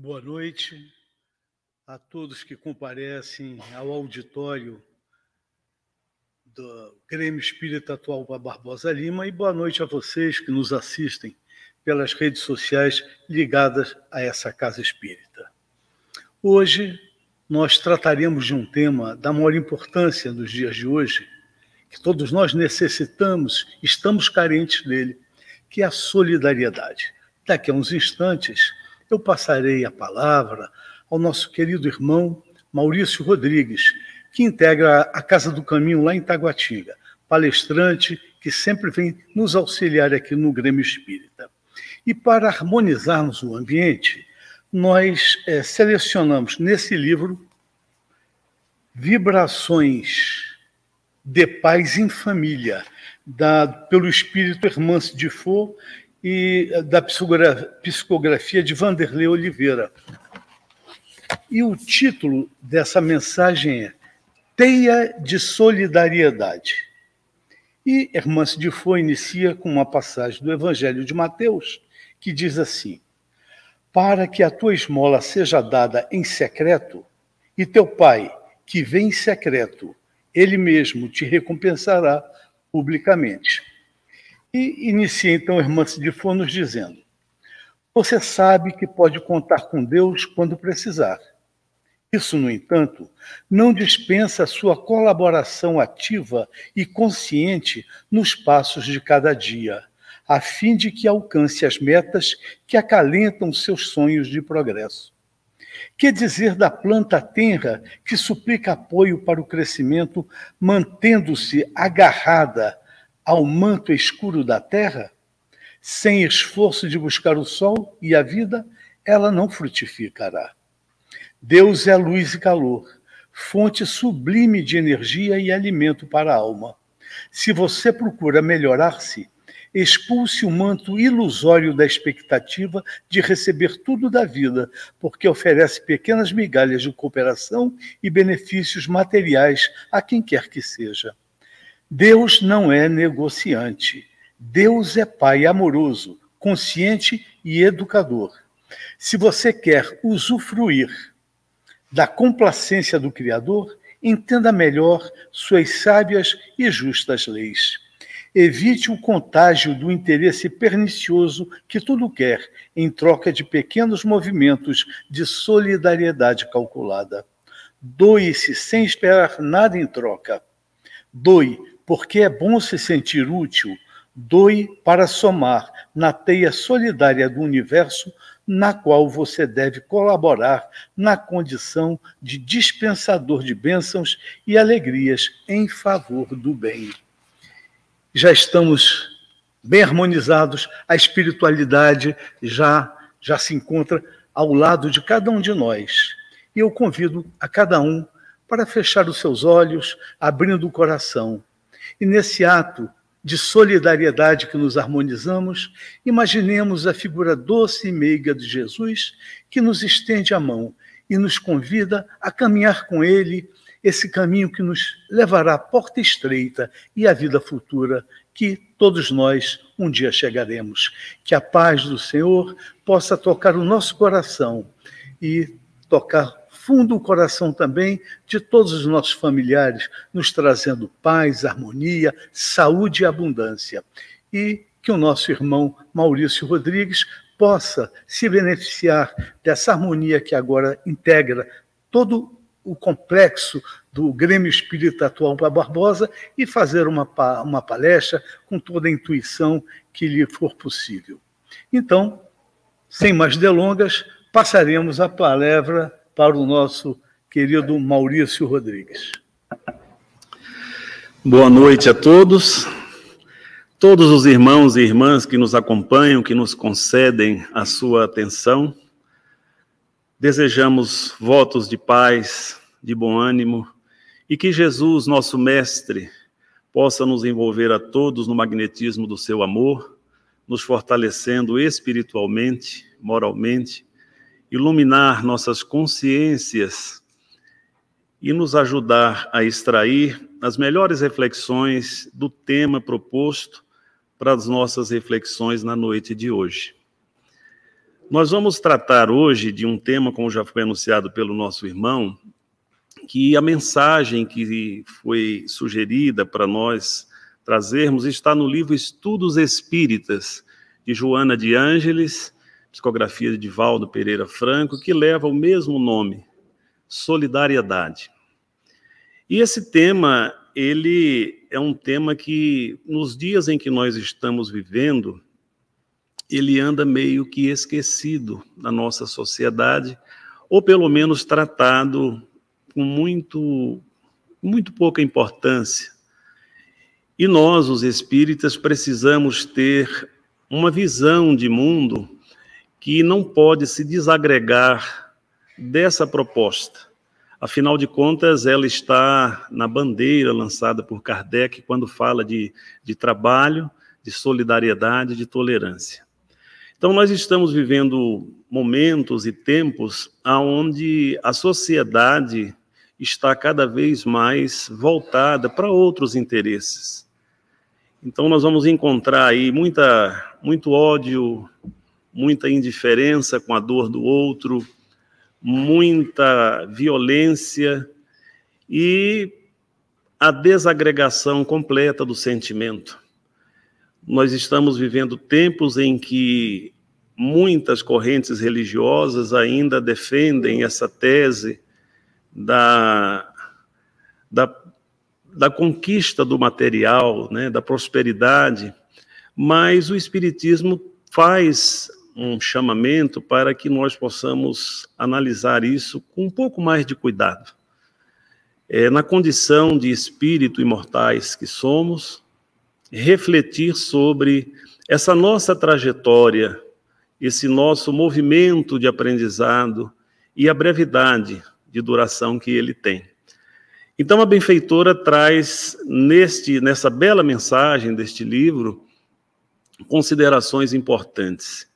Boa noite a todos que comparecem ao auditório do Grêmio Espírita Atual Barbosa Lima e boa noite a vocês que nos assistem pelas redes sociais ligadas a essa casa espírita. Hoje nós trataremos de um tema da maior importância nos dias de hoje, que todos nós necessitamos, estamos carentes dele, que é a solidariedade. Daqui a uns instantes, eu passarei a palavra ao nosso querido irmão Maurício Rodrigues, que integra a Casa do Caminho lá em Taguatinga, palestrante que sempre vem nos auxiliar aqui no Grêmio Espírita. E para harmonizarmos o ambiente, nós é, selecionamos nesse livro Vibrações de Paz em Família, dado pelo espírito Hermance de Faux e eh, da psicografia de Vanderlei Oliveira. E o título dessa mensagem é Teia de Solidariedade. E Hermance de Faux inicia com uma passagem do Evangelho de Mateus, que diz assim: Para que a tua esmola seja dada em secreto, e teu pai, que vem em secreto, ele mesmo te recompensará publicamente. E inicia então Hermance de Fonos dizendo: Você sabe que pode contar com Deus quando precisar. Isso, no entanto, não dispensa sua colaboração ativa e consciente nos passos de cada dia, a fim de que alcance as metas que acalentam seus sonhos de progresso. Que dizer da planta tenra que suplica apoio para o crescimento, mantendo-se agarrada ao manto escuro da terra, sem esforço de buscar o sol e a vida, ela não frutificará. Deus é luz e calor, fonte sublime de energia e alimento para a alma. Se você procura melhorar-se, expulse o manto ilusório da expectativa de receber tudo da vida, porque oferece pequenas migalhas de cooperação e benefícios materiais a quem quer que seja. Deus não é negociante. Deus é pai amoroso, consciente e educador. Se você quer usufruir da complacência do Criador, entenda melhor suas sábias e justas leis. Evite o contágio do interesse pernicioso que tudo quer, em troca de pequenos movimentos de solidariedade calculada. Doe-se sem esperar nada em troca. Doe porque é bom se sentir útil, doe para somar na teia solidária do universo na qual você deve colaborar na condição de dispensador de bênçãos e alegrias em favor do bem. Já estamos bem harmonizados, a espiritualidade já já se encontra ao lado de cada um de nós. E eu convido a cada um para fechar os seus olhos, abrindo o coração e nesse ato de solidariedade que nos harmonizamos, imaginemos a figura doce e meiga de Jesus que nos estende a mão e nos convida a caminhar com Ele esse caminho que nos levará à porta estreita e à vida futura que todos nós um dia chegaremos. Que a paz do Senhor possa tocar o nosso coração e tocar fundo o coração também de todos os nossos familiares, nos trazendo paz, harmonia, saúde e abundância. E que o nosso irmão Maurício Rodrigues possa se beneficiar dessa harmonia que agora integra todo o complexo do Grêmio Espírita Atual para Barbosa e fazer uma, uma palestra com toda a intuição que lhe for possível. Então, sem mais delongas, passaremos a palavra para o nosso querido Maurício Rodrigues. Boa noite a todos. Todos os irmãos e irmãs que nos acompanham, que nos concedem a sua atenção, desejamos votos de paz, de bom ânimo e que Jesus, nosso Mestre, possa nos envolver a todos no magnetismo do seu amor, nos fortalecendo espiritualmente, moralmente iluminar nossas consciências e nos ajudar a extrair as melhores reflexões do tema proposto para as nossas reflexões na noite de hoje. Nós vamos tratar hoje de um tema, como já foi anunciado pelo nosso irmão, que a mensagem que foi sugerida para nós trazermos está no livro Estudos Espíritas, de Joana de Ângeles, psicografia de Valdo Pereira Franco, que leva o mesmo nome, Solidariedade. E esse tema, ele é um tema que, nos dias em que nós estamos vivendo, ele anda meio que esquecido na nossa sociedade, ou pelo menos tratado com muito, muito pouca importância. E nós, os espíritas, precisamos ter uma visão de mundo que não pode se desagregar dessa proposta. Afinal de contas, ela está na bandeira lançada por Kardec quando fala de, de trabalho, de solidariedade, de tolerância. Então, nós estamos vivendo momentos e tempos onde a sociedade está cada vez mais voltada para outros interesses. Então, nós vamos encontrar aí muita, muito ódio, muita indiferença com a dor do outro, muita violência e a desagregação completa do sentimento. Nós estamos vivendo tempos em que muitas correntes religiosas ainda defendem essa tese da, da, da conquista do material, né, da prosperidade, mas o Espiritismo faz um chamamento para que nós possamos analisar isso com um pouco mais de cuidado. É, na condição de espírito imortais que somos, refletir sobre essa nossa trajetória, esse nosso movimento de aprendizado e a brevidade de duração que ele tem. Então a benfeitora traz neste nessa bela mensagem deste livro considerações importantes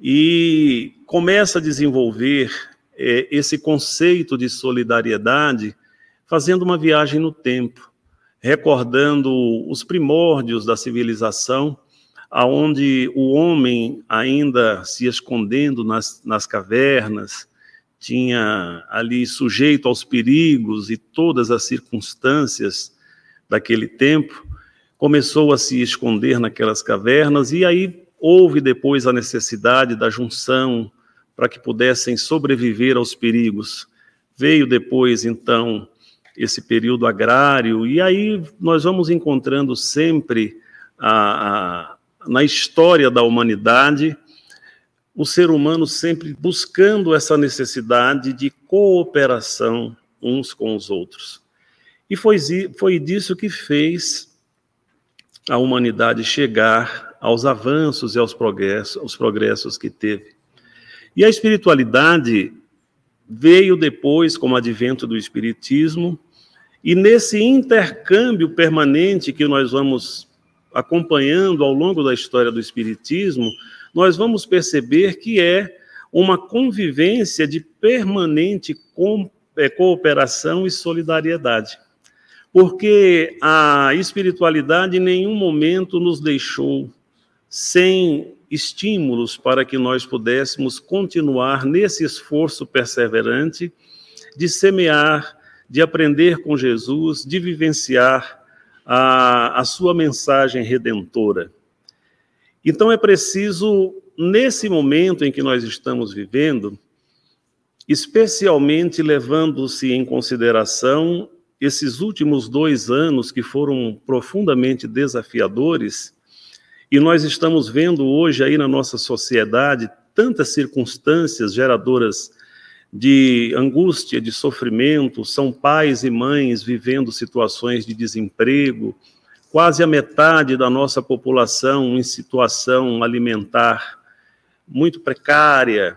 e começa a desenvolver é, esse conceito de solidariedade fazendo uma viagem no tempo recordando os primórdios da civilização, aonde o homem ainda se escondendo nas, nas cavernas, tinha ali sujeito aos perigos e todas as circunstâncias daquele tempo, começou a se esconder naquelas cavernas e aí houve depois a necessidade da junção para que pudessem sobreviver aos perigos. Veio depois então esse período agrário, e aí nós vamos encontrando sempre a, a, na história da humanidade o ser humano sempre buscando essa necessidade de cooperação uns com os outros. E foi, foi disso que fez a humanidade chegar aos avanços e aos progressos, aos progressos que teve. E a espiritualidade veio depois, com o advento do Espiritismo, e nesse intercâmbio permanente que nós vamos acompanhando ao longo da história do Espiritismo, nós vamos perceber que é uma convivência de permanente é, cooperação e solidariedade. Porque a espiritualidade em nenhum momento nos deixou sem estímulos para que nós pudéssemos continuar nesse esforço perseverante de semear de aprender com Jesus, de vivenciar a, a sua mensagem redentora. Então é preciso, nesse momento em que nós estamos vivendo, especialmente levando-se em consideração esses últimos dois anos que foram profundamente desafiadores, e nós estamos vendo hoje aí na nossa sociedade tantas circunstâncias geradoras de angústia, de sofrimento, são pais e mães vivendo situações de desemprego, quase a metade da nossa população em situação alimentar muito precária,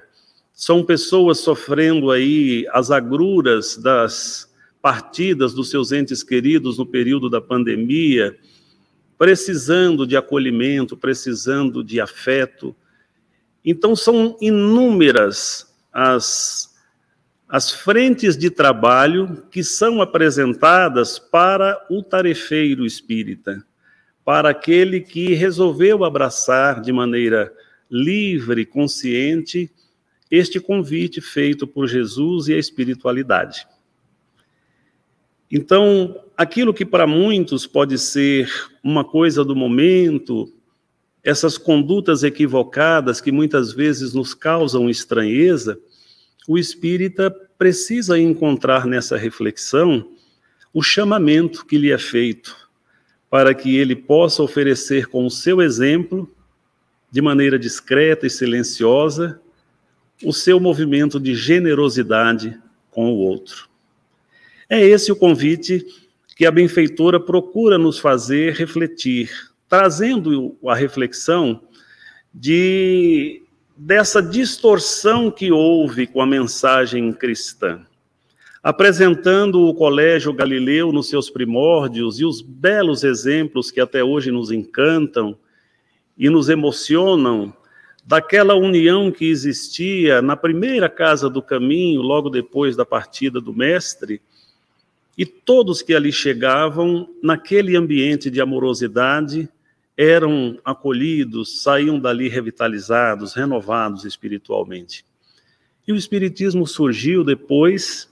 são pessoas sofrendo aí as agruras das partidas dos seus entes queridos no período da pandemia, precisando de acolhimento, precisando de afeto. Então, são inúmeras as as frentes de trabalho que são apresentadas para o tarefeiro espírita, para aquele que resolveu abraçar de maneira livre, consciente, este convite feito por Jesus e a espiritualidade. Então, aquilo que para muitos pode ser uma coisa do momento, essas condutas equivocadas que muitas vezes nos causam estranheza, o espírita precisa encontrar nessa reflexão o chamamento que lhe é feito, para que ele possa oferecer com o seu exemplo, de maneira discreta e silenciosa, o seu movimento de generosidade com o outro. É esse o convite que a benfeitora procura nos fazer refletir, trazendo a reflexão de dessa distorção que houve com a mensagem cristã, apresentando o Colégio Galileu nos seus primórdios e os belos exemplos que até hoje nos encantam e nos emocionam daquela união que existia na primeira casa do caminho, logo depois da partida do Mestre, e todos que ali chegavam, naquele ambiente de amorosidade, eram acolhidos, saíam dali revitalizados, renovados espiritualmente. E o espiritismo surgiu depois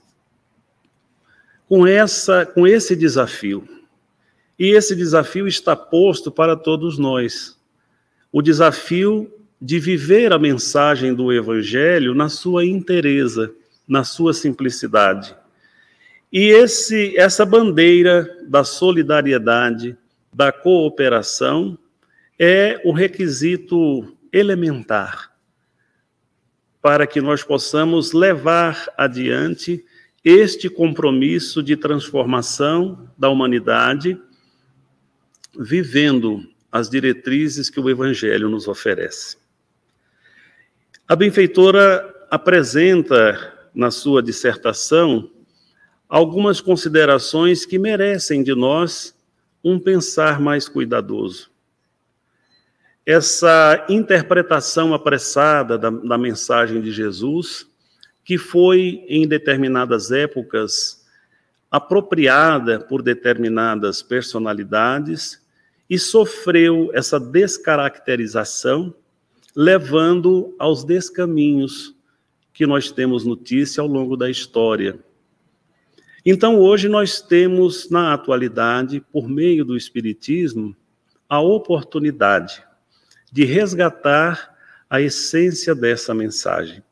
com essa com esse desafio. E esse desafio está posto para todos nós. O desafio de viver a mensagem do evangelho na sua inteireza, na sua simplicidade. E esse, essa bandeira da solidariedade, da cooperação, é o requisito elementar para que nós possamos levar adiante este compromisso de transformação da humanidade, vivendo as diretrizes que o Evangelho nos oferece. A benfeitora apresenta na sua dissertação algumas considerações que merecem de nós um pensar mais cuidadoso. Essa interpretação apressada da, da mensagem de Jesus, que foi em determinadas épocas apropriada por determinadas personalidades e sofreu essa descaracterização, levando aos descaminhos que nós temos notícia ao longo da história então, hoje nós temos na atualidade, por meio do Espiritismo, a oportunidade de resgatar a essência dessa mensagem.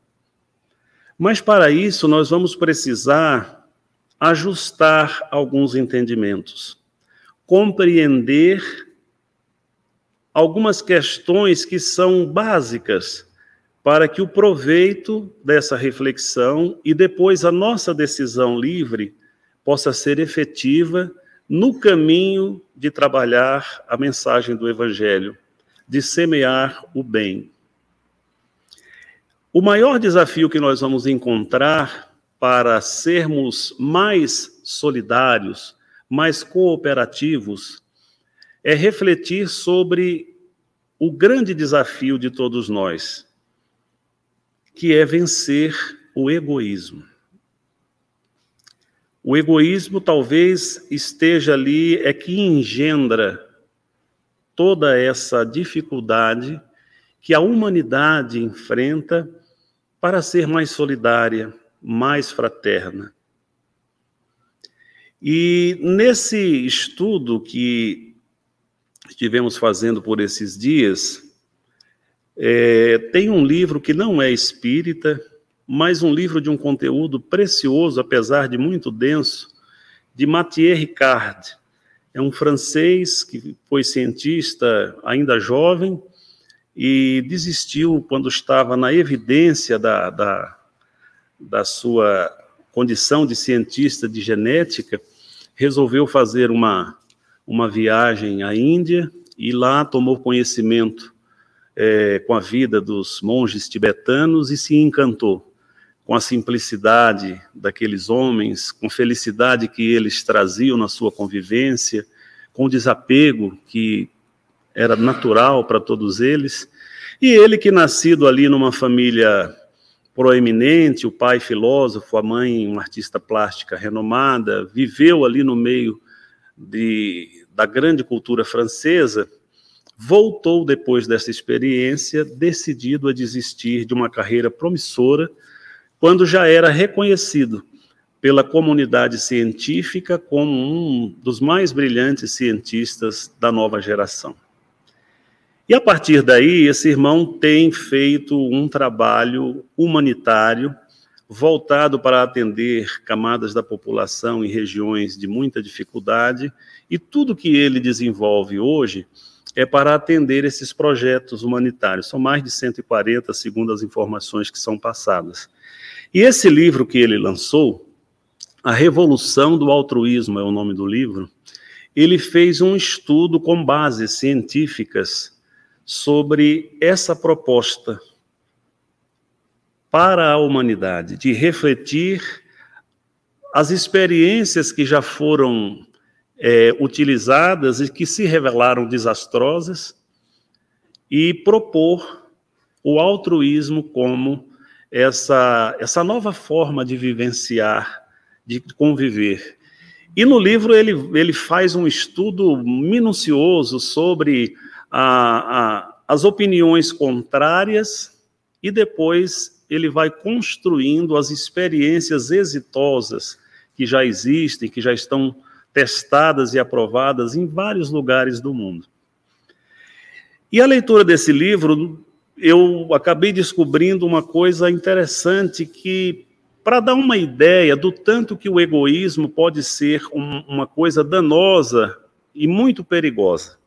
Mas para isso, nós vamos precisar ajustar alguns entendimentos, compreender algumas questões que são básicas para que o proveito dessa reflexão e depois a nossa decisão livre possa ser efetiva no caminho de trabalhar a mensagem do Evangelho, de semear o bem. O maior desafio que nós vamos encontrar para sermos mais solidários, mais cooperativos, é refletir sobre o grande desafio de todos nós, que é vencer o egoísmo. O egoísmo talvez esteja ali, é que engendra toda essa dificuldade que a humanidade enfrenta para ser mais solidária, mais fraterna. E nesse estudo que estivemos fazendo por esses dias, é, tem um livro que não é espírita, mais um livro de um conteúdo precioso, apesar de muito denso, de Mathieu Ricard. É um francês que foi cientista ainda jovem e desistiu quando estava na evidência da, da, da sua condição de cientista de genética, resolveu fazer uma, uma viagem à Índia e lá tomou conhecimento é, com a vida dos monges tibetanos e se encantou com a simplicidade daqueles homens, com a felicidade que eles traziam na sua convivência, com o desapego que era natural para todos eles. E ele que nascido ali numa família proeminente, o pai filósofo, a mãe uma artista plástica renomada, viveu ali no meio de, da grande cultura francesa, voltou depois dessa experiência, decidido a desistir de uma carreira promissora, quando já era reconhecido pela comunidade científica como um dos mais brilhantes cientistas da nova geração. E a partir daí, esse irmão tem feito um trabalho humanitário voltado para atender camadas da população em regiões de muita dificuldade, e tudo que ele desenvolve hoje é para atender esses projetos humanitários. São mais de 140, segundo as informações que são passadas. E esse livro que ele lançou, A Revolução do Altruísmo é o nome do livro, ele fez um estudo com bases científicas sobre essa proposta para a humanidade, de refletir as experiências que já foram é, utilizadas e que se revelaram desastrosas e propor o altruísmo como essa, essa nova forma de vivenciar, de conviver. E no livro ele, ele faz um estudo minucioso sobre a, a, as opiniões contrárias e depois ele vai construindo as experiências exitosas que já existem, que já estão testadas e aprovadas em vários lugares do mundo. E a leitura desse livro, eu acabei descobrindo uma coisa interessante que, para dar uma ideia do tanto que o egoísmo pode ser um, uma coisa danosa e muito perigosa.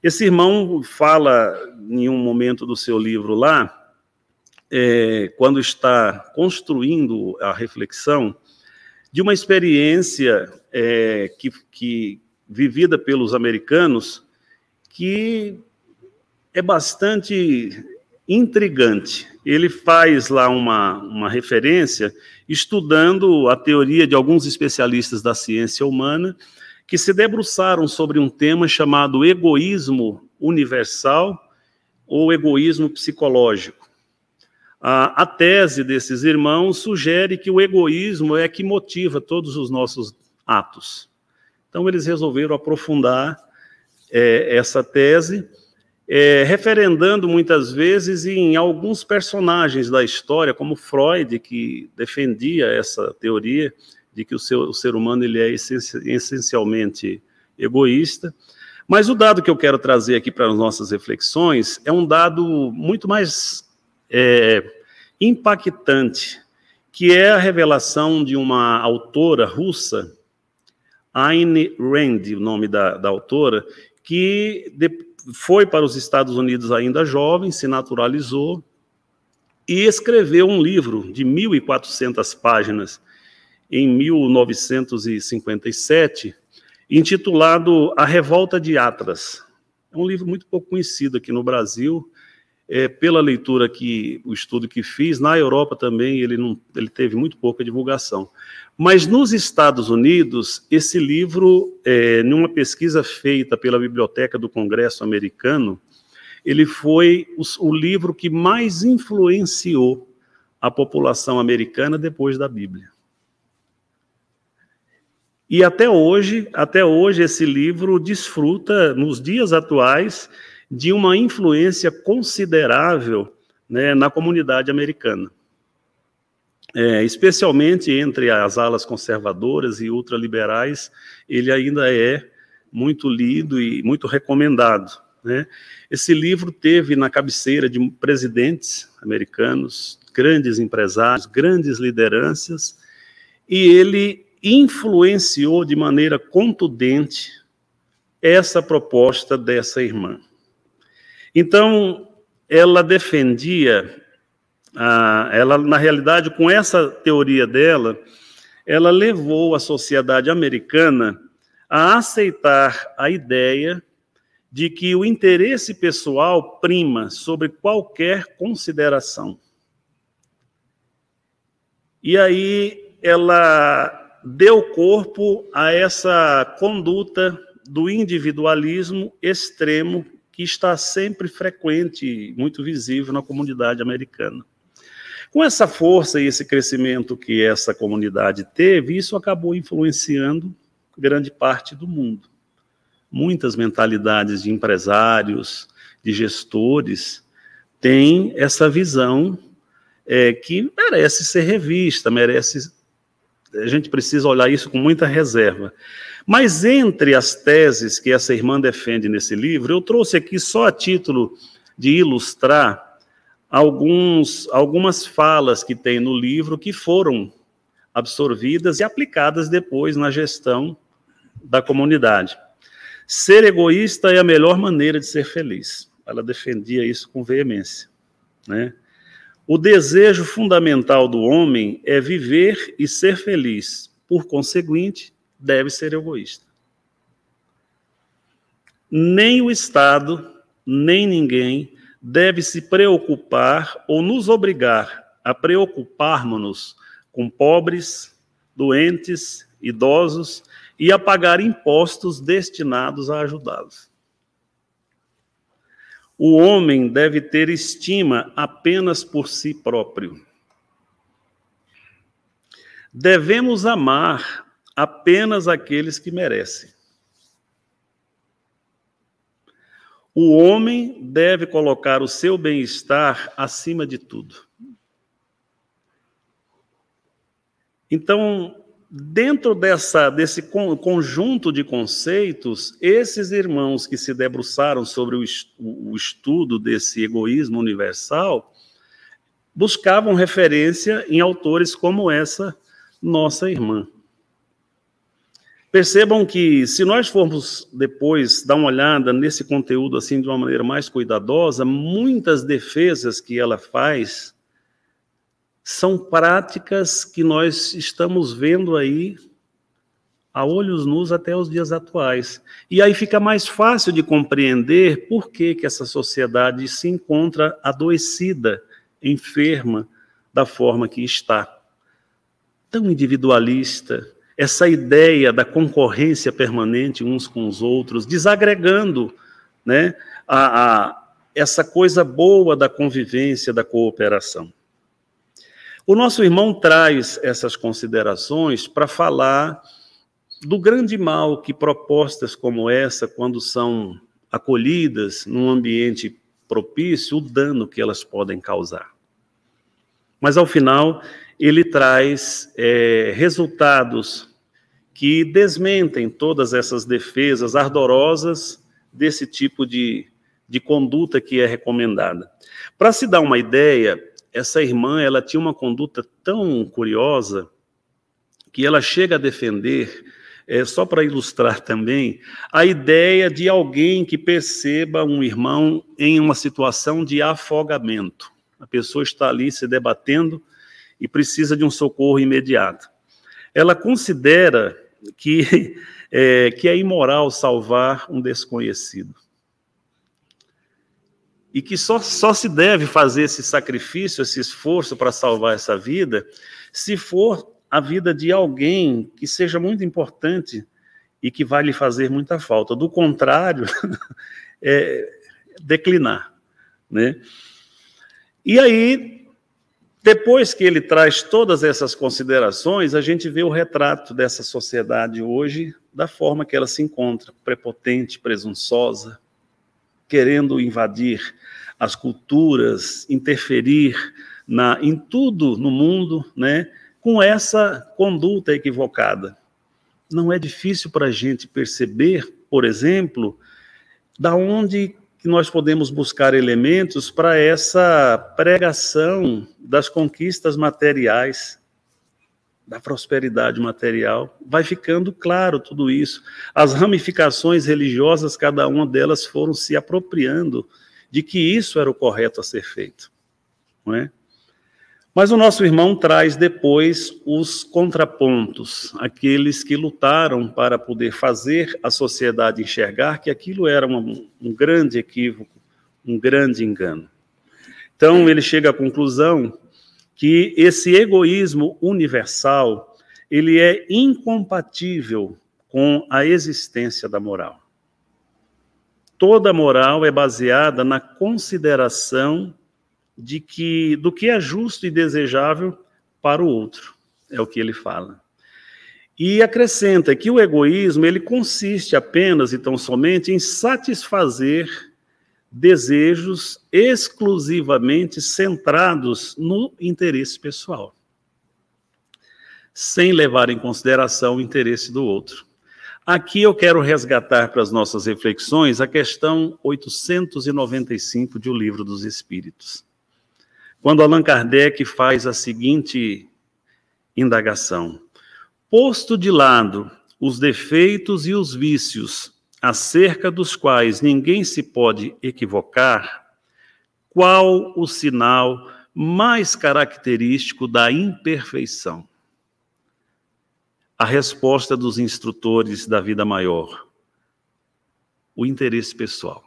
Esse irmão fala em um momento do seu livro lá, é, quando está construindo a reflexão, de uma experiência é, que, que vivida pelos americanos que é bastante intrigante. Ele faz lá uma, uma referência estudando a teoria de alguns especialistas da ciência humana que se debruçaram sobre um tema chamado egoísmo universal ou egoísmo psicológico. A, a, tese desses irmãos sugere que o egoísmo é que motiva todos os nossos atos. Então, eles resolveram aprofundar é, essa tese, é, referendando muitas vezes em alguns personagens da história, como Freud, que defendia essa teoria, de que o, seu, o ser humano ele é essencialmente egoísta. Mas o dado que eu quero trazer aqui para as nossas reflexões é um dado muito mais é, impactante, que é a revelação de uma autora russa, Ayn Rand, o nome da, da autora, que de, foi para os Estados Unidos ainda jovem, se naturalizou e escreveu um livro de 1.400 páginas em 1957, intitulado A Revolta de Atlas. É um livro muito pouco conhecido aqui no Brasil, é, pela leitura que o estudo que fiz, na Europa também ele, não, ele teve muito pouca divulgação. Mas nos Estados Unidos, esse livro, é, numa pesquisa feita pela Biblioteca do Congresso Americano, ele foi o, o livro que mais influenciou a população americana depois da Bíblia. E até hoje, até hoje esse livro desfruta nos dias atuais de uma influência considerável né, na comunidade americana, é, especialmente entre as alas conservadoras e ultraliberais, ele ainda é muito lido e muito recomendado. Né? Esse livro teve na cabeceira de presidentes americanos, grandes empresários, grandes lideranças, e ele influenciou de maneira contundente essa proposta dessa irmã. Então, ela defendia, ah, ela na realidade, com essa teoria dela, ela levou a sociedade americana a aceitar a ideia de que o interesse pessoal prima sobre qualquer consideração. E aí ela deu corpo a essa conduta do individualismo extremo que está sempre frequente, muito visível na comunidade americana. Com essa força e esse crescimento que essa comunidade teve, isso acabou influenciando grande parte do mundo. muitas mentalidades de empresários, de gestores, têm essa visão é, que merece ser revista, merece. A gente precisa olhar isso com muita reserva. Mas entre as teses que essa irmã defende nesse livro, eu trouxe aqui só a título de ilustrar alguns, algumas falas que tem no livro que foram absorvidas e aplicadas depois na gestão da comunidade. Ser egoísta é a melhor maneira de ser feliz. Ela defendia isso com veemência. Né? O desejo fundamental do homem é viver e ser feliz. Por conseguinte, deve ser egoísta. Nem o Estado, nem ninguém deve se preocupar ou nos obrigar a preocuparmos-nos com pobres, doentes, idosos e a pagar impostos destinados a ajudá-los. O homem deve ter estima apenas por si próprio. Devemos amar apenas aqueles que merecem. O homem deve colocar o seu bem-estar acima de tudo. Então, dentro dessa, desse conjunto de conceitos, esses irmãos que se debruçaram sobre o estudo desse egoísmo universal buscavam referência em autores como essa nossa irmã. Percebam que, se nós formos depois dar uma olhada nesse conteúdo assim de uma maneira mais cuidadosa, muitas defesas que ela faz são práticas que nós estamos vendo aí a olhos nus até os dias atuais. E aí fica mais fácil de compreender por que, que essa sociedade se encontra adoecida, enferma da forma que está. Tão individualista, essa ideia da concorrência permanente uns com os outros, desagregando né, a, a essa coisa boa da convivência, da cooperação. O nosso irmão traz essas considerações para falar do grande mal que propostas como essa, quando são acolhidas num ambiente propício, o dano que elas podem causar. Mas, ao final, ele traz é, resultados que desmentem todas essas defesas ardorosas desse tipo de, de conduta que é recomendada. Para se dar uma ideia, essa irmã ela tinha uma conduta tão curiosa que ela chega a defender, é, só para ilustrar também, a ideia de alguém que perceba um irmão em uma situação de afogamento. A pessoa está ali se debatendo e precisa de um socorro imediato. Ela considera que é, que é imoral salvar um desconhecido e que só, só se deve fazer esse sacrifício, esse esforço para salvar essa vida, se for a vida de alguém que seja muito importante e que vai lhe fazer muita falta. Do contrário, é declinar. Né? E aí, depois que ele traz todas essas considerações, a gente vê o retrato dessa sociedade hoje da forma que ela se encontra, prepotente, presunçosa, querendo invadir as culturas, interferir na, em tudo no mundo, né, com essa conduta equivocada. Não é difícil para a gente perceber, por exemplo, da onde que nós podemos buscar elementos para essa pregação das conquistas materiais, da prosperidade material. Vai ficando claro tudo isso. As ramificações religiosas, cada uma delas foram se apropriando de que isso era o correto a ser feito. Não é? Mas o nosso irmão traz depois os contrapontos, aqueles que lutaram para poder fazer a sociedade enxergar que aquilo era um, um grande equívoco, um grande engano. Então ele chega à conclusão que esse egoísmo universal ele é incompatível com a existência da moral. Toda moral é baseada na consideração de que do que é justo e desejável para o outro, é o que ele fala. E acrescenta que o egoísmo ele consiste apenas e tão somente em satisfazer desejos exclusivamente centrados no interesse pessoal, sem levar em consideração o interesse do outro. Aqui eu quero resgatar para as nossas reflexões a questão 895 de O Livro dos Espíritos. Quando Allan Kardec faz a seguinte indagação: Posto de lado os defeitos e os vícios acerca dos quais ninguém se pode equivocar, qual o sinal mais característico da imperfeição? A resposta dos instrutores da vida maior: o interesse pessoal.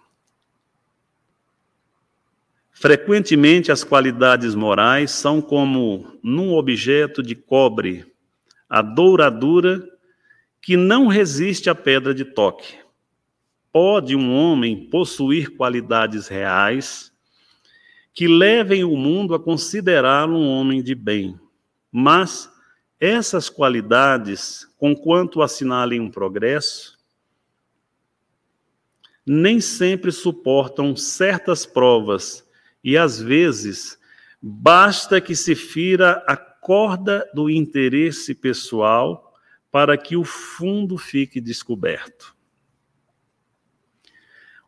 Frequentemente, as qualidades morais são como num objeto de cobre, a douradura que não resiste à pedra de toque. Pode um homem possuir qualidades reais que levem o mundo a considerá-lo um homem de bem, mas essas qualidades, conquanto assinalem um progresso, nem sempre suportam certas provas e, às vezes, basta que se fira a corda do interesse pessoal para que o fundo fique descoberto.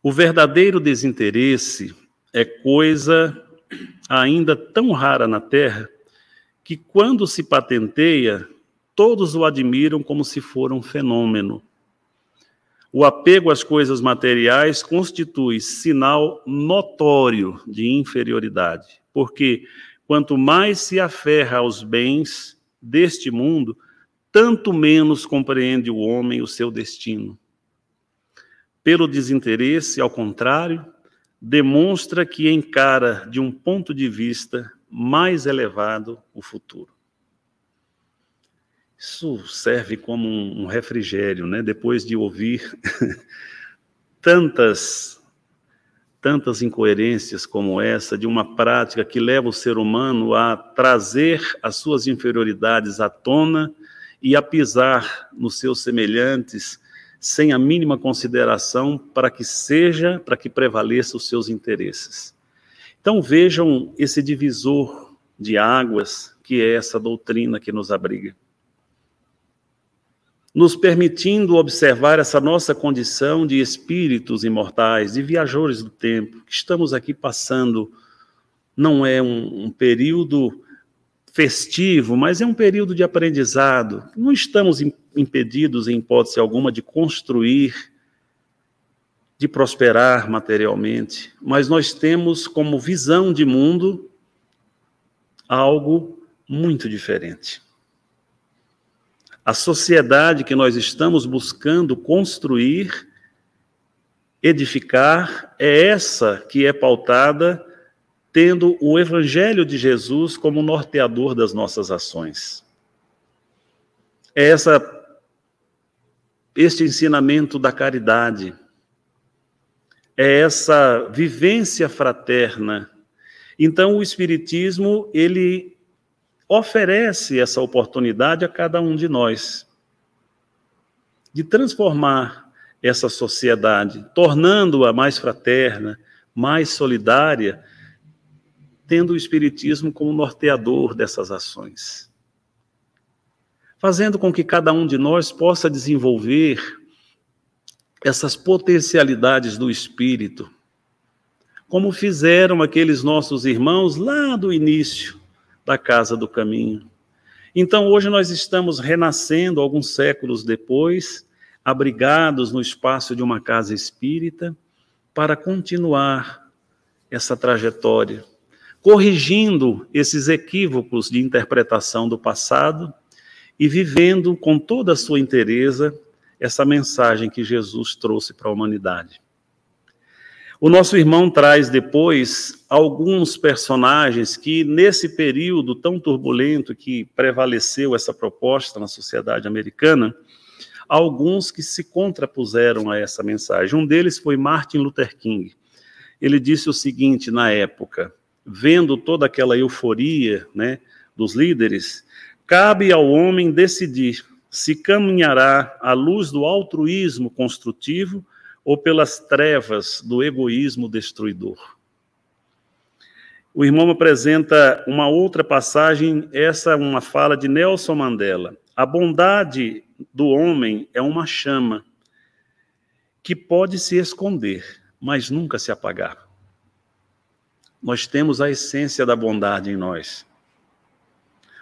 O verdadeiro desinteresse é coisa ainda tão rara na Terra que, quando se patenteia, todos o admiram como se for um fenômeno. O apego às coisas materiais constitui sinal notório de inferioridade, porque quanto mais se aferra aos bens deste mundo, tanto menos compreende o homem o seu destino. Pelo desinteresse, ao contrário, demonstra que encara de um ponto de vista mais elevado o futuro. Isso serve como um refrigério, né? Depois de ouvir tantas tantas incoerências como essa de uma prática que leva o ser humano a trazer as suas inferioridades à tona e a pisar nos seus semelhantes sem a mínima consideração para que seja, para que prevaleça os seus interesses. Então vejam esse divisor de águas que é essa doutrina que nos abriga. Nos permitindo observar essa nossa condição de espíritos imortais, de viajores do tempo, que estamos aqui passando, não é um, um período festivo, mas é um período de aprendizado. Não estamos impedidos, em hipótese alguma, de construir, de prosperar materialmente, mas nós temos como visão de mundo algo muito diferente. A sociedade que nós estamos buscando construir, edificar, é essa que é pautada tendo o Evangelho de Jesus como norteador das nossas ações. É essa, este ensinamento da caridade, é essa vivência fraterna. Então, o Espiritismo, ele oferece essa oportunidade a cada um de nós de transformar essa sociedade, tornando-a mais fraterna, mais solidária, tendo o Espiritismo como norteador dessas ações. Fazendo com que cada um de nós possa desenvolver essas potencialidades do Espírito, como fizeram aqueles nossos irmãos lá do início da Casa do Caminho. Então, hoje nós estamos renascendo, alguns séculos depois, abrigados no espaço de uma casa espírita, para continuar essa trajetória corrigindo esses equívocos de interpretação do passado e vivendo com toda a sua inteireza essa mensagem que Jesus trouxe para a humanidade. O nosso irmão traz depois alguns personagens que, nesse período tão turbulento que prevaleceu essa proposta na sociedade americana, alguns que se contrapuseram a essa mensagem. Um deles foi Martin Luther King. Ele disse o seguinte na época: vendo toda aquela euforia né, dos líderes, cabe ao homem decidir se caminhará à luz do altruísmo construtivo ou pelas trevas do egoísmo destruidor. O irmão apresenta uma outra passagem, essa é uma fala de Nelson Mandela. A bondade do homem é uma chama que pode se esconder, mas nunca se apagar. Nós temos a essência da bondade em nós.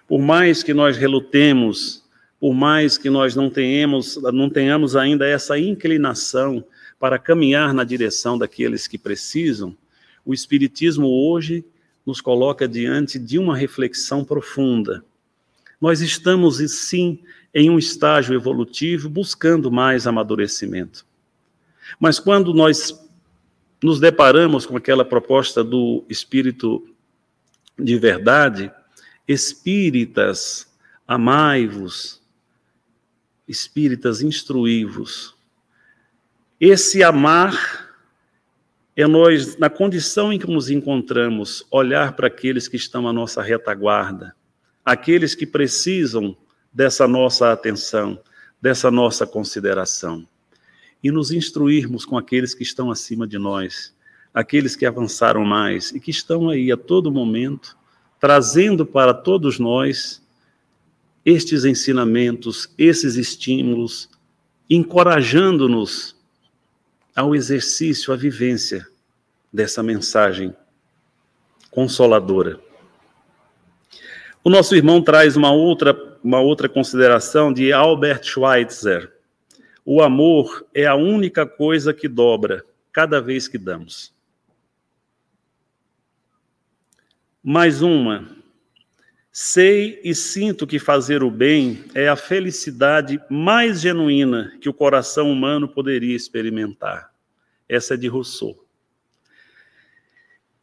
Por mais que nós relutemos, por mais que nós não tenhamos, não tenhamos ainda essa inclinação para caminhar na direção daqueles que precisam, o Espiritismo hoje nos coloca diante de uma reflexão profunda. Nós estamos, sim, em um estágio evolutivo buscando mais amadurecimento. Mas quando nós nos deparamos com aquela proposta do Espírito de verdade, espíritas, amai-vos, espíritas, instruí-vos. Esse amar é nós, na condição em que nos encontramos, olhar para aqueles que estão à nossa retaguarda, aqueles que precisam dessa nossa atenção, dessa nossa consideração e nos instruirmos com aqueles que estão acima de nós, aqueles que avançaram mais e que estão aí a todo momento, trazendo para todos nós estes ensinamentos, esses estímulos, encorajando-nos ao exercício, à vivência dessa mensagem consoladora. O nosso irmão traz uma outra, uma outra consideração de Albert Schweitzer, o amor é a única coisa que dobra cada vez que damos. Mais uma. Sei e sinto que fazer o bem é a felicidade mais genuína que o coração humano poderia experimentar. Essa é de Rousseau.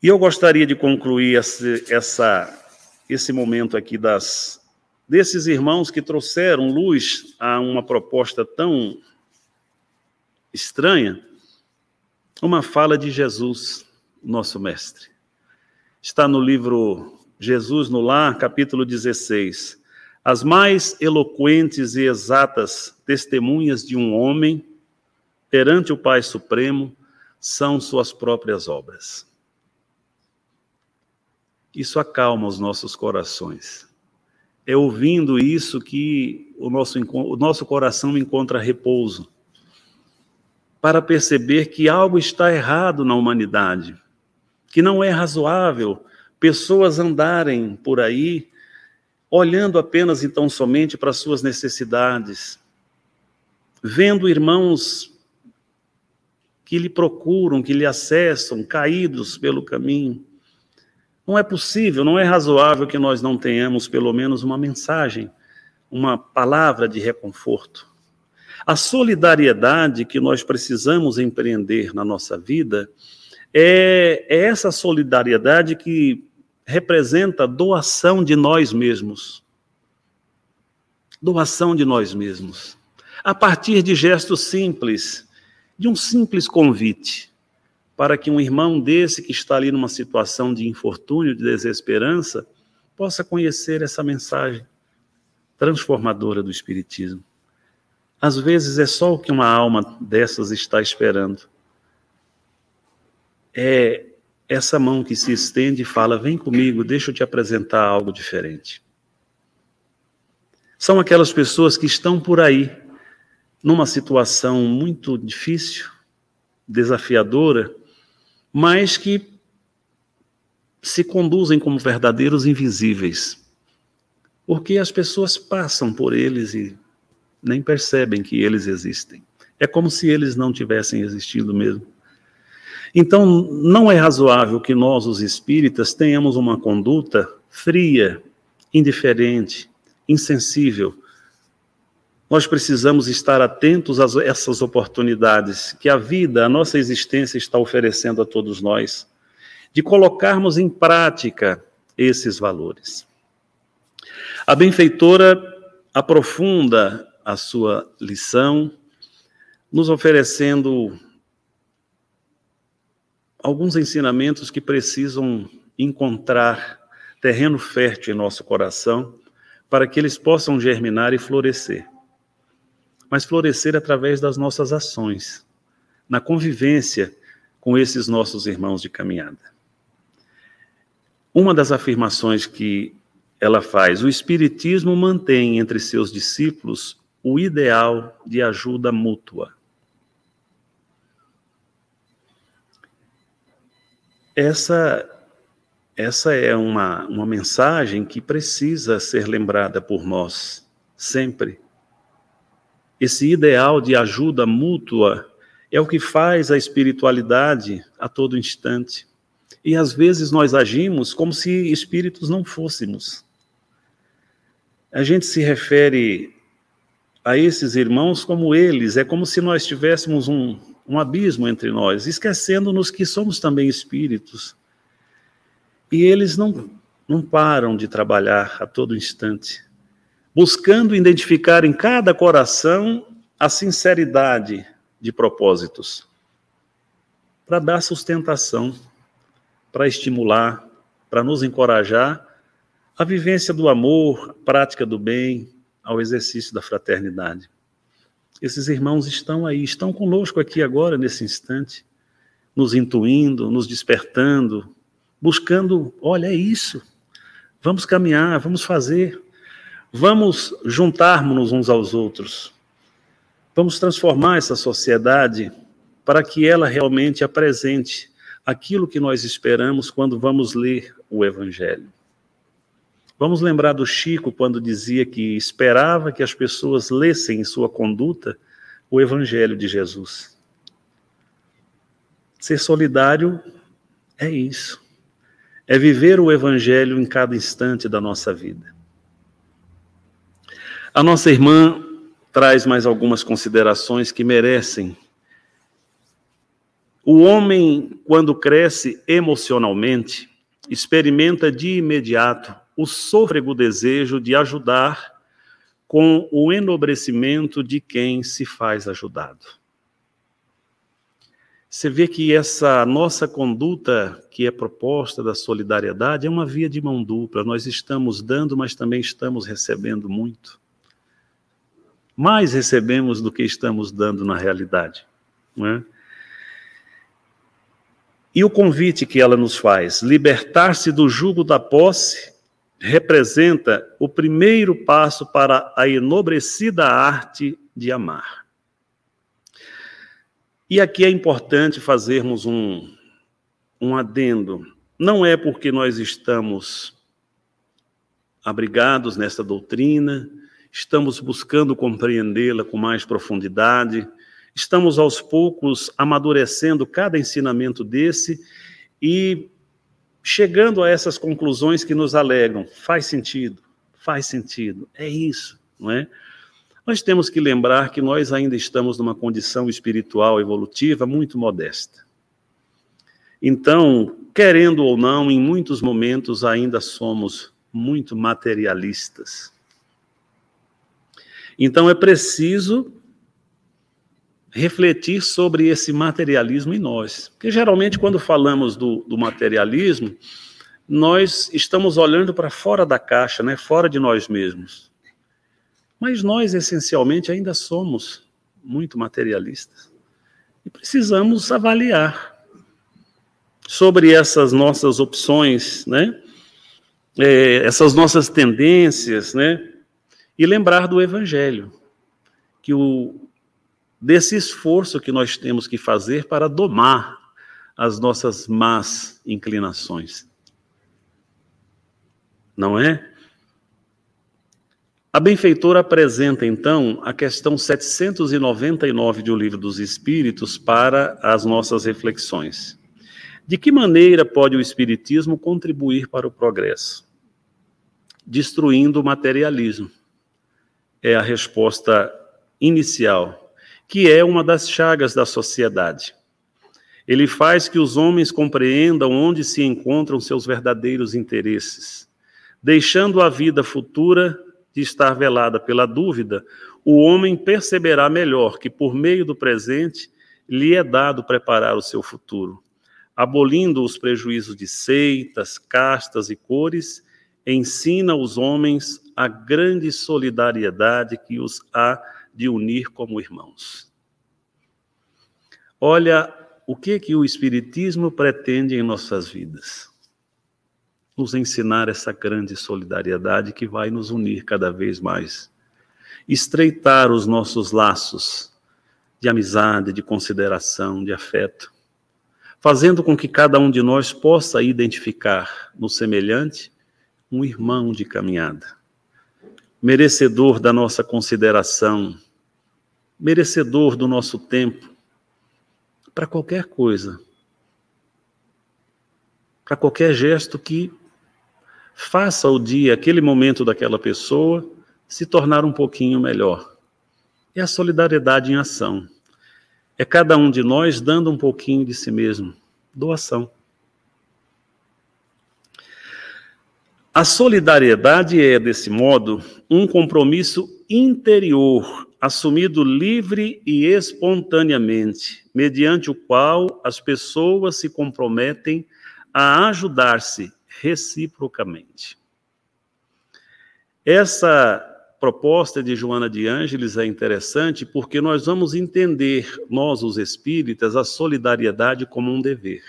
E eu gostaria de concluir esse, essa, esse momento aqui das, desses irmãos que trouxeram luz a uma proposta tão estranha uma fala de Jesus, nosso mestre. Está no livro Jesus no Lar, capítulo 16. As mais eloquentes e exatas testemunhas de um homem perante o Pai Supremo são suas próprias obras. Isso acalma os nossos corações. É ouvindo isso que o nosso, o nosso coração encontra repouso para perceber que algo está errado na humanidade, que não é razoável pessoas andarem por aí olhando apenas então somente para suas necessidades, vendo irmãos que lhe procuram, que lhe acessam, caídos pelo caminho. Não é possível, não é razoável que nós não tenhamos pelo menos uma mensagem, uma palavra de reconforto. A solidariedade que nós precisamos empreender na nossa vida é, é essa solidariedade que representa doação de nós mesmos. Doação de nós mesmos. A partir de gestos simples, de um simples convite, para que um irmão desse que está ali numa situação de infortúnio, de desesperança, possa conhecer essa mensagem transformadora do Espiritismo. Às vezes é só o que uma alma dessas está esperando. É essa mão que se estende e fala: Vem comigo, deixa eu te apresentar algo diferente. São aquelas pessoas que estão por aí, numa situação muito difícil, desafiadora, mas que se conduzem como verdadeiros invisíveis. Porque as pessoas passam por eles e nem percebem que eles existem. É como se eles não tivessem existido mesmo. Então, não é razoável que nós, os espíritas, tenhamos uma conduta fria, indiferente, insensível. Nós precisamos estar atentos a essas oportunidades que a vida, a nossa existência está oferecendo a todos nós, de colocarmos em prática esses valores. A benfeitora aprofunda a sua lição, nos oferecendo alguns ensinamentos que precisam encontrar terreno fértil em nosso coração para que eles possam germinar e florescer. mas florescer através das nossas ações, na convivência com esses nossos irmãos de caminhada. Uma das afirmações que ela faz, o Espiritismo mantém entre seus discípulos o ideal de ajuda mútua. Essa, essa é uma, uma mensagem que precisa ser lembrada por nós, sempre. Esse ideal de ajuda mútua é o que faz a espiritualidade a todo instante. E às vezes nós agimos como se espíritos não fôssemos. A gente se refere a esses irmãos como eles, é como se nós tivéssemos um, um abismo entre nós, esquecendo-nos que somos também espíritos. E eles não, não param de trabalhar a todo instante, buscando identificar em cada coração a sinceridade de propósitos, para dar sustentação, para estimular, para nos encorajar a vivência do amor, a prática do bem, ao exercício da fraternidade. Esses irmãos estão aí, estão conosco aqui agora, nesse instante, nos intuindo, nos despertando, buscando: olha, é isso, vamos caminhar, vamos fazer, vamos juntarmos-nos uns aos outros, vamos transformar essa sociedade para que ela realmente apresente aquilo que nós esperamos quando vamos ler o Evangelho. Vamos lembrar do Chico quando dizia que esperava que as pessoas lessem em sua conduta o Evangelho de Jesus. Ser solidário é isso. É viver o Evangelho em cada instante da nossa vida. A nossa irmã traz mais algumas considerações que merecem. O homem, quando cresce emocionalmente, experimenta de imediato o sôfrego desejo de ajudar com o enobrecimento de quem se faz ajudado. Você vê que essa nossa conduta, que é proposta da solidariedade, é uma via de mão dupla. Nós estamos dando, mas também estamos recebendo muito. Mais recebemos do que estamos dando na realidade. É? E o convite que ela nos faz, libertar-se do jugo da posse representa o primeiro passo para a enobrecida arte de amar. E aqui é importante fazermos um, um adendo. Não é porque nós estamos abrigados nesta doutrina, estamos buscando compreendê-la com mais profundidade, estamos aos poucos amadurecendo cada ensinamento desse e chegando a essas conclusões que nos alegram. Faz sentido, faz sentido, é isso, não é? Nós temos que lembrar que nós ainda estamos numa condição espiritual evolutiva muito modesta. Então, querendo ou não, em muitos momentos ainda somos muito materialistas. Então é preciso refletir sobre esse materialismo em nós. Porque geralmente, quando falamos do, do materialismo, nós estamos olhando para fora da caixa, né? fora de nós mesmos. Mas nós, essencialmente, ainda somos muito materialistas. E precisamos avaliar sobre essas nossas opções, né? É, essas nossas tendências, né? E lembrar do Evangelho, que o, desse esforço que nós temos que fazer para domar as nossas más inclinações. Não é? A benfeitora apresenta, então, a questão 799 de O Livro dos Espíritos para as nossas reflexões. De que maneira pode o Espiritismo contribuir para o progresso? Destruindo o materialismo. É a resposta inicial que é uma das chagas da sociedade. Ele faz que os homens compreendam onde se encontram seus verdadeiros interesses. Deixando a vida futura de estar velada pela dúvida, o homem perceberá melhor que, por meio do presente, lhe é dado preparar o seu futuro. Abolindo os prejuízos de seitas, castas e cores, ensina os homens a grande solidariedade que os há de unir como irmãos. Olha o que que o espiritismo pretende em nossas vidas. Nos ensinar essa grande solidariedade que vai nos unir cada vez mais. Estreitar os nossos laços de amizade, de consideração, de afeto, fazendo com que cada um de nós possa identificar no semelhante um irmão de caminhada, merecedor da nossa consideração, merecedor do nosso tempo, para qualquer coisa, para qualquer gesto que faça o dia, aquele momento daquela pessoa, se tornar um pouquinho melhor. É a solidariedade em ação. É cada um de nós dando um pouquinho de si mesmo. Doação. A solidariedade é, desse modo, um compromisso interior, assumido livre e espontaneamente, mediante o qual as pessoas se comprometem a ajudar-se reciprocamente. Essa proposta de Joana de Ângeles é interessante porque nós vamos entender, nós os espíritas, a solidariedade como um dever.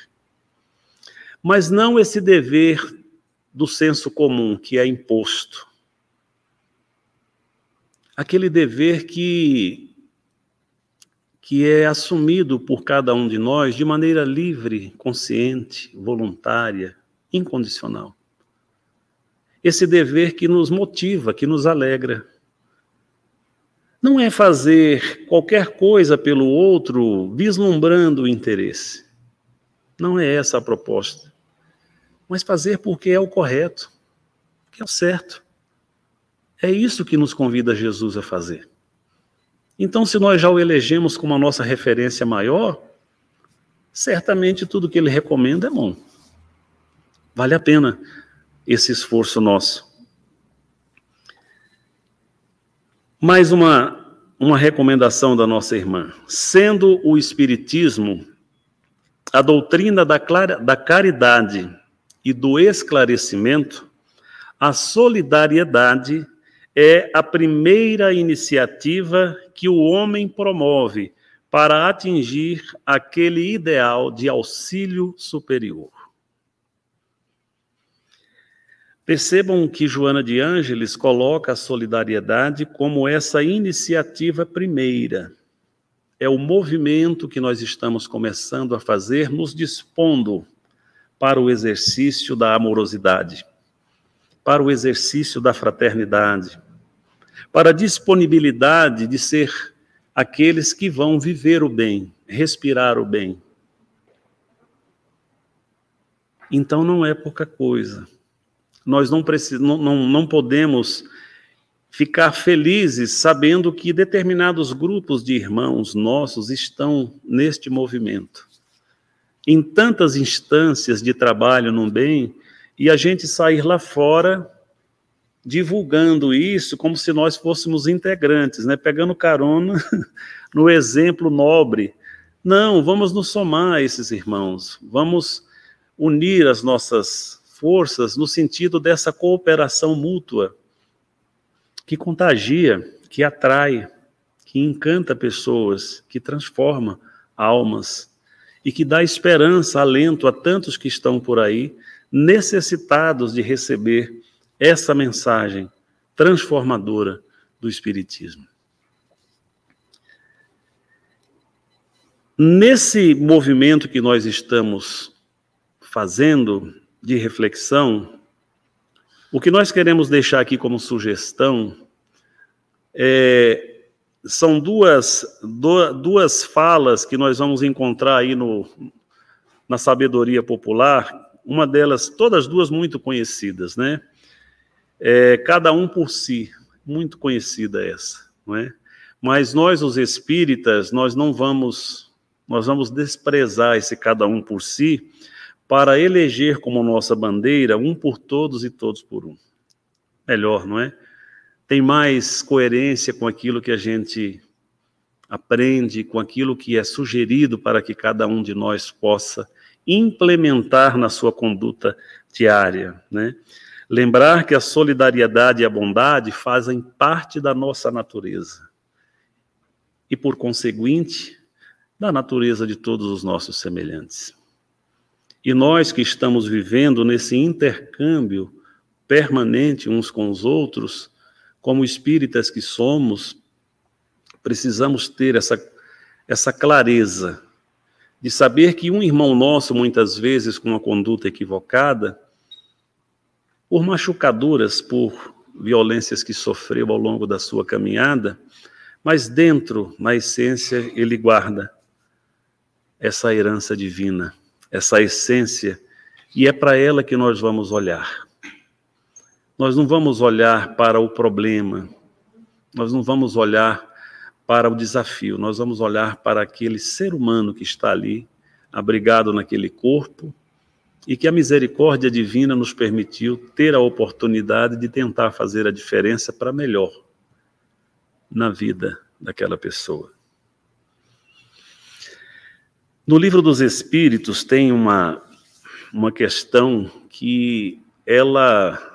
Mas não esse dever do senso comum que é imposto. Aquele dever que que é assumido por cada um de nós de maneira livre, consciente, voluntária, incondicional. Esse dever que nos motiva, que nos alegra. Não é fazer qualquer coisa pelo outro vislumbrando o interesse. Não é essa a proposta mas fazer porque é o correto, porque é o certo. É isso que nos convida Jesus a fazer. Então, se nós já o elegemos como a nossa referência maior, certamente tudo que ele recomenda é bom. Vale a pena esse esforço nosso. Mais uma, uma recomendação da nossa irmã. Sendo o Espiritismo a doutrina da, clara, da caridade e do esclarecimento, a solidariedade é a primeira iniciativa que o homem promove para atingir aquele ideal de auxílio superior. Percebam que Joana de Ângeles coloca a solidariedade como essa iniciativa primeira. É o movimento que nós estamos começando a fazer, nos dispondo para o exercício da amorosidade, para o exercício da fraternidade, para a disponibilidade de ser aqueles que vão viver o bem, respirar o bem. Então não é pouca coisa. Nós não, não, não, não podemos ficar felizes sabendo que determinados grupos de irmãos nossos estão neste movimento em tantas instâncias de trabalho no bem e a gente sair lá fora divulgando isso como se nós fôssemos integrantes, né? pegando carona no exemplo nobre. Não, vamos nos somar esses irmãos, vamos unir as nossas forças no sentido dessa cooperação mútua que contagia, que atrai, que encanta pessoas, que transforma almas e que dá esperança, alento a tantos que estão por aí necessitados de receber essa mensagem transformadora do Espiritismo. Nesse movimento que nós estamos fazendo de reflexão, o que nós queremos deixar aqui como sugestão é são duas, duas falas que nós vamos encontrar aí no, na sabedoria popular, uma delas, todas duas muito conhecidas, né? É, cada um por si, muito conhecida essa, não é? Mas nós, os espíritas, nós não vamos, nós vamos desprezar esse cada um por si para eleger como nossa bandeira um por todos e todos por um. Melhor, não é? tem mais coerência com aquilo que a gente aprende, com aquilo que é sugerido para que cada um de nós possa implementar na sua conduta diária, né? Lembrar que a solidariedade e a bondade fazem parte da nossa natureza. e, por conseguinte, da natureza de todos os nossos semelhantes. E nós que estamos vivendo nesse intercâmbio permanente uns com os outros, como espíritas que somos, precisamos ter essa, essa clareza de saber que um irmão nosso, muitas vezes com uma conduta equivocada, por machucaduras, por violências que sofreu ao longo da sua caminhada, mas dentro, na essência, ele guarda essa herança divina, essa essência, e é para ela que nós vamos olhar. Nós não vamos olhar para o problema, nós não vamos olhar para o desafio, nós vamos olhar para aquele ser humano que está ali, abrigado naquele corpo, e que a misericórdia divina nos permitiu ter a oportunidade de tentar fazer a diferença para melhor na vida daquela pessoa. No livro dos Espíritos tem uma, uma questão que ela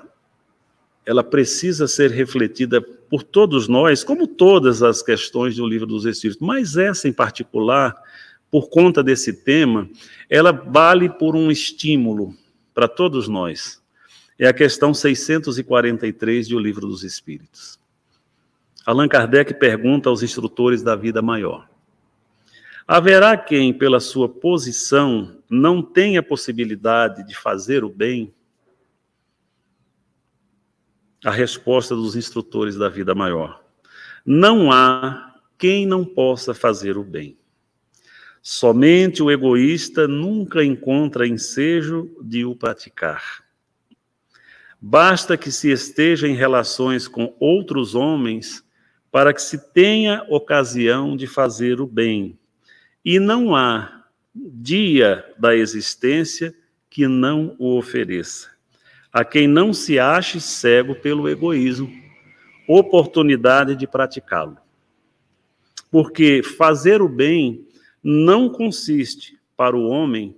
ela precisa ser refletida por todos nós, como todas as questões do livro dos Espíritos, mas essa em particular, por conta desse tema, ela vale por um estímulo para todos nós. É a questão 643 do livro dos Espíritos. Allan Kardec pergunta aos instrutores da vida maior: Haverá quem, pela sua posição, não tenha possibilidade de fazer o bem? A resposta dos instrutores da vida maior: Não há quem não possa fazer o bem. Somente o egoísta nunca encontra ensejo de o praticar. Basta que se esteja em relações com outros homens para que se tenha ocasião de fazer o bem. E não há dia da existência que não o ofereça. A quem não se ache cego pelo egoísmo, oportunidade de praticá-lo. Porque fazer o bem não consiste para o homem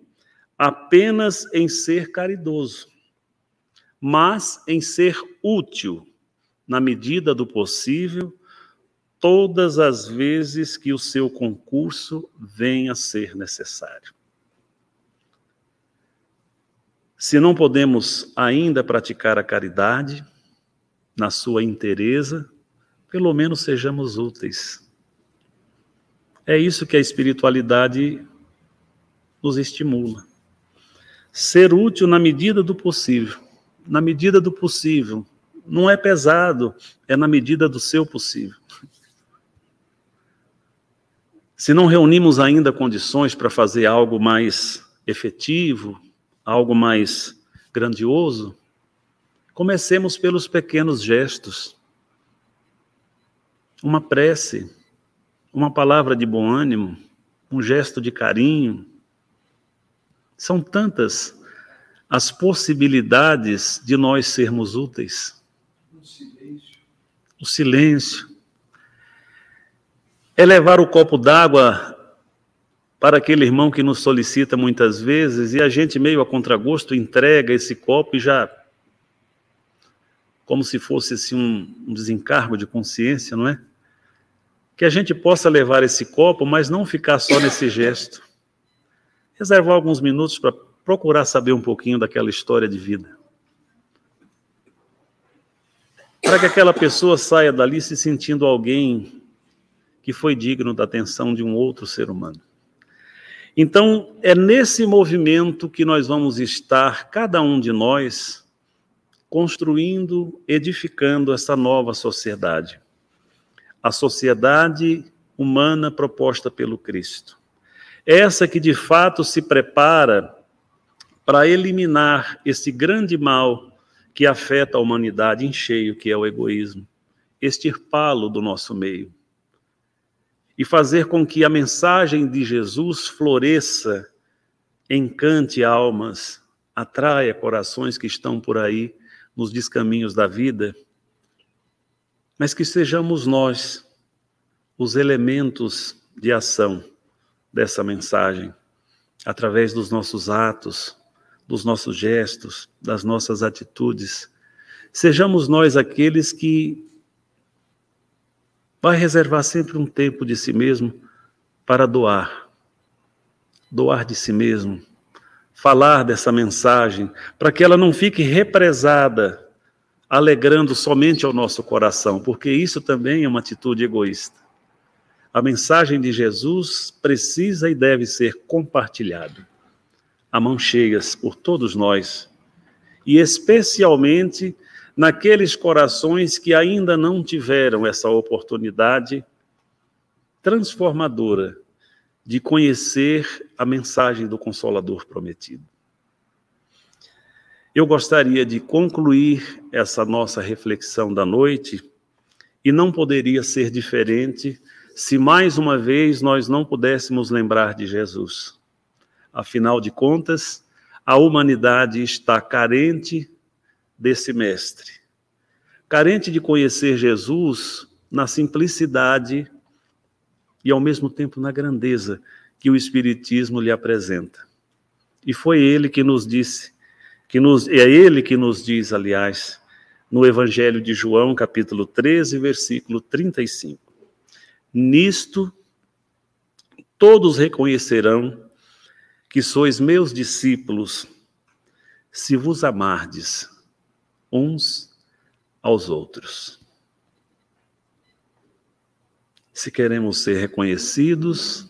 apenas em ser caridoso, mas em ser útil, na medida do possível, todas as vezes que o seu concurso venha a ser necessário. Se não podemos ainda praticar a caridade na sua inteireza, pelo menos sejamos úteis é isso que a espiritualidade nos estimula. Ser útil na medida do possível. Na medida do possível. Não é pesado, é na medida do seu possível. Se não reunimos ainda condições para fazer algo mais efetivo, algo mais grandioso, comecemos pelos pequenos gestos. Uma prece, uma palavra de bom ânimo, um gesto de carinho. São tantas as possibilidades de nós sermos úteis. O silêncio. É levar o copo d'água para aquele irmão que nos solicita muitas vezes e a gente, meio a contragosto, entrega esse copo e já. como se fosse assim, um desencargo de consciência, não é? Que a gente possa levar esse copo, mas não ficar só nesse gesto. Reservar alguns minutos para procurar saber um pouquinho daquela história de vida. Para que aquela pessoa saia dali se sentindo alguém que foi digno da atenção de um outro ser humano. Então, é nesse movimento que nós vamos estar, cada um de nós, construindo, edificando essa nova sociedade a sociedade humana proposta pelo Cristo. Essa que de fato se prepara para eliminar esse grande mal que afeta a humanidade em cheio, que é o egoísmo, extirpá-lo do nosso meio e fazer com que a mensagem de Jesus floresça, encante almas, atraia corações que estão por aí nos descaminhos da vida mas que sejamos nós os elementos de ação dessa mensagem, através dos nossos atos, dos nossos gestos, das nossas atitudes. Sejamos nós aqueles que vai reservar sempre um tempo de si mesmo para doar. Doar de si mesmo. Falar dessa mensagem para que ela não fique represada, alegrando somente ao nosso coração, porque isso também é uma atitude egoísta. A mensagem de Jesus precisa e deve ser compartilhada a mão cheias por todos nós, e especialmente naqueles corações que ainda não tiveram essa oportunidade transformadora de conhecer a mensagem do Consolador prometido. Eu gostaria de concluir essa nossa reflexão da noite e não poderia ser diferente se mais uma vez nós não pudéssemos lembrar de Jesus. Afinal de contas, a humanidade está carente desse mestre, carente de conhecer Jesus na simplicidade e ao mesmo tempo na grandeza que o Espiritismo lhe apresenta. E foi ele que nos disse, que nos, é ele que nos diz, aliás, no Evangelho de João, capítulo 13, versículo 35. Nisto todos reconhecerão que sois meus discípulos, se vos amardes uns aos outros. Se queremos ser reconhecidos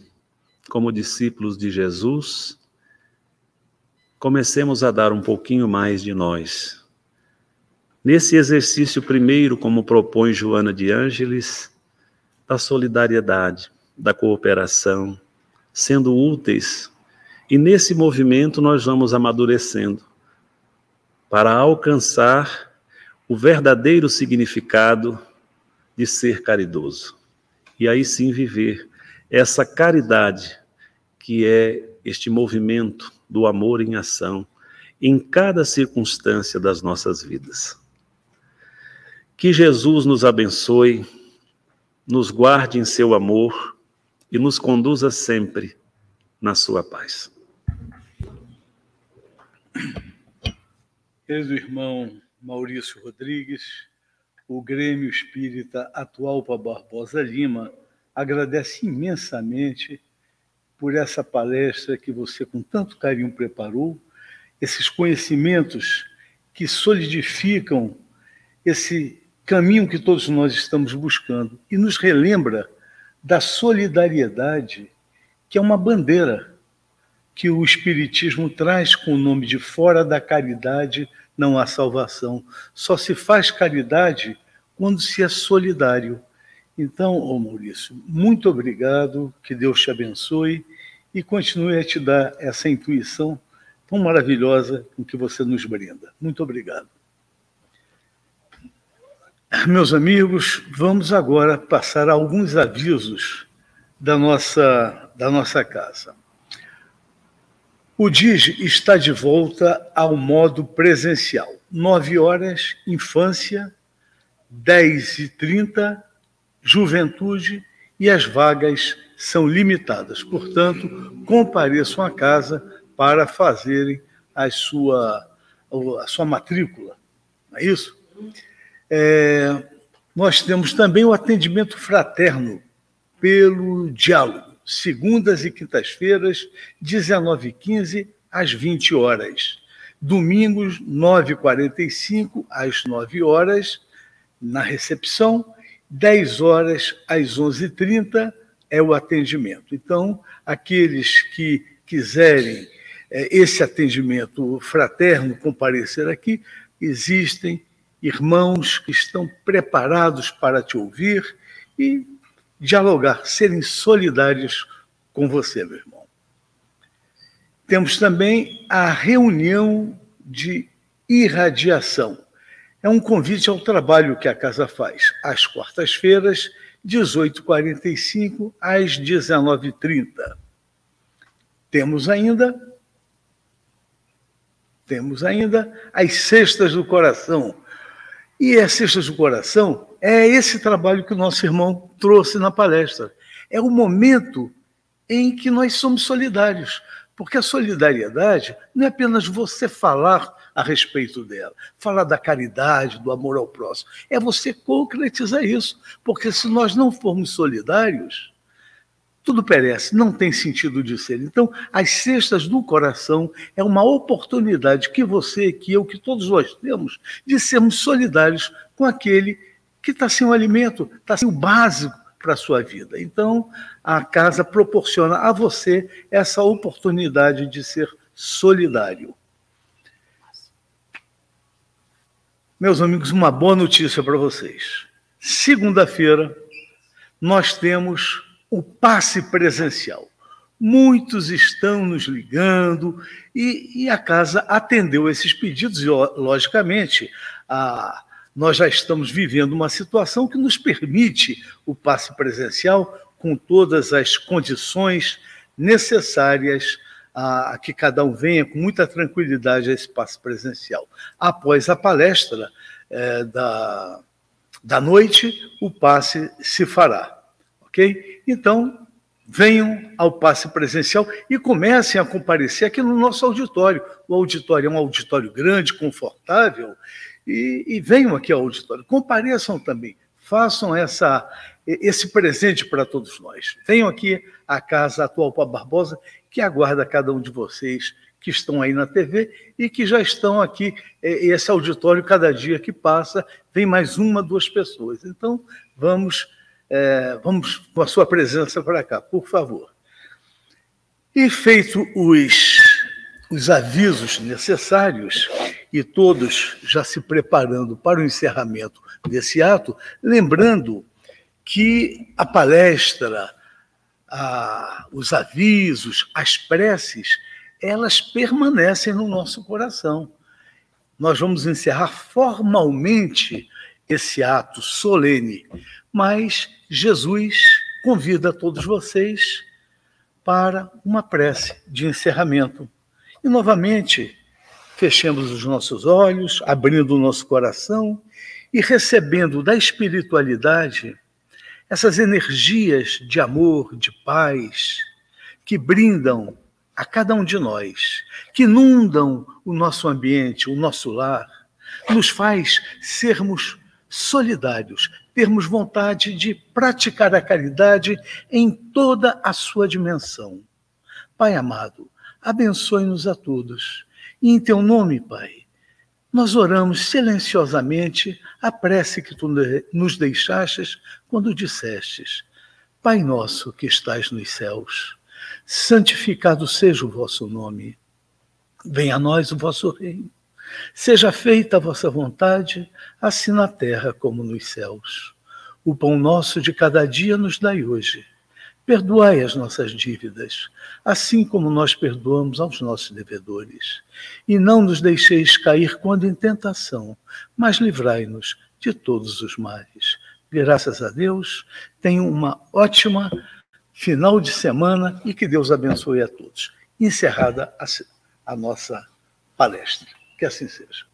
como discípulos de Jesus, comecemos a dar um pouquinho mais de nós. Nesse exercício primeiro, como propõe Joana de Ângeles, da solidariedade, da cooperação, sendo úteis e nesse movimento nós vamos amadurecendo para alcançar o verdadeiro significado de ser caridoso. E aí sim viver essa caridade que é este movimento do amor em ação em cada circunstância das nossas vidas. Que Jesus nos abençoe, nos guarde em seu amor e nos conduza sempre na sua paz. Querido irmão Maurício Rodrigues, o Grêmio Espírita atual para Barbosa Lima agradece imensamente por essa palestra que você com tanto carinho preparou, esses conhecimentos que solidificam esse caminho que todos nós estamos buscando e nos relembra da solidariedade, que é uma bandeira que o Espiritismo traz com o nome de fora da caridade não há salvação. Só se faz caridade quando se é solidário. Então, ô Maurício, muito obrigado, que Deus te abençoe e continue a te dar essa intuição tão maravilhosa com que você nos brinda. Muito obrigado. Meus amigos, vamos agora passar alguns avisos da nossa, da nossa casa. O DIG está de volta ao modo presencial. 9 horas, infância, 10 e 30, juventude, e as vagas são limitadas. Portanto, compareçam à casa para fazerem a sua, a sua matrícula. Não é isso? É, nós temos também o atendimento fraterno pelo diálogo segundas e quintas-feiras, 19h15 às 20 horas. Domingos, 9h45 às 9 horas, na recepção, 10 horas às 11h30 é o atendimento. Então, aqueles que quiserem é, esse atendimento fraterno comparecer aqui, existem irmãos que estão preparados para te ouvir e dialogar, serem solidários com você, meu irmão. Temos também a reunião de irradiação. É um convite ao trabalho que a casa faz, às quartas-feiras, 18h45 às 19h30. Temos ainda temos ainda as cestas do coração. E as cestas do coração é esse trabalho que o nosso irmão trouxe na palestra. É o momento em que nós somos solidários, Porque a solidariedade não é apenas você falar a respeito dela, falar da caridade, do amor ao próximo, é você concretizar isso. Porque se nós não formos solidários, tudo perece, não tem sentido de ser. Então, as cestas do coração é uma oportunidade que você, que eu, que todos nós temos de sermos solidários com aquele que está sem o alimento, está sem o básico para a sua vida. Então, a casa proporciona a você essa oportunidade de ser solidário. Meus amigos, uma boa notícia para vocês. Segunda-feira, nós temos o passe presencial. Muitos estão nos ligando e, e a casa atendeu esses pedidos, e, logicamente, a, nós já estamos vivendo uma situação que nos permite o passe presencial com todas as condições necessárias a, que cada um venha com muita tranquilidade a passe presencial. Após a palestra é, da, da noite, o passe se fará. Ok? Então, venham ao passe presencial e comecem a comparecer aqui no nosso auditório. O auditório é um auditório grande, confortável, e, e venham aqui ao auditório. Compareçam também, façam essa, esse presente para todos nós. Venham aqui à Casa Atual para Barbosa, que aguarda cada um de vocês que estão aí na TV e que já estão aqui. Esse auditório, cada dia que passa, vem mais uma, duas pessoas. Então, vamos é, vamos com a sua presença para cá, por favor. E feito os, os avisos necessários, e todos já se preparando para o encerramento desse ato, lembrando que a palestra, os avisos, as preces, elas permanecem no nosso coração. Nós vamos encerrar formalmente esse ato solene, mas Jesus convida todos vocês para uma prece de encerramento. E novamente, fechemos os nossos olhos, abrindo o nosso coração e recebendo da espiritualidade essas energias de amor, de paz, que brindam a cada um de nós, que inundam o nosso ambiente, o nosso lar, nos faz sermos solidários, termos vontade de praticar a caridade em toda a sua dimensão. Pai amado, abençoe-nos a todos. E em teu nome, Pai, nós oramos silenciosamente a prece que tu nos deixastes quando dissestes: Pai nosso que estais nos céus, santificado seja o vosso nome. Venha a nós o vosso reino Seja feita a vossa vontade, assim na terra como nos céus. O pão nosso de cada dia nos dai hoje. Perdoai as nossas dívidas, assim como nós perdoamos aos nossos devedores. E não nos deixeis cair quando em tentação, mas livrai-nos de todos os males. Graças a Deus, tenham uma ótima final de semana e que Deus abençoe a todos. Encerrada a nossa palestra. Que assim seja.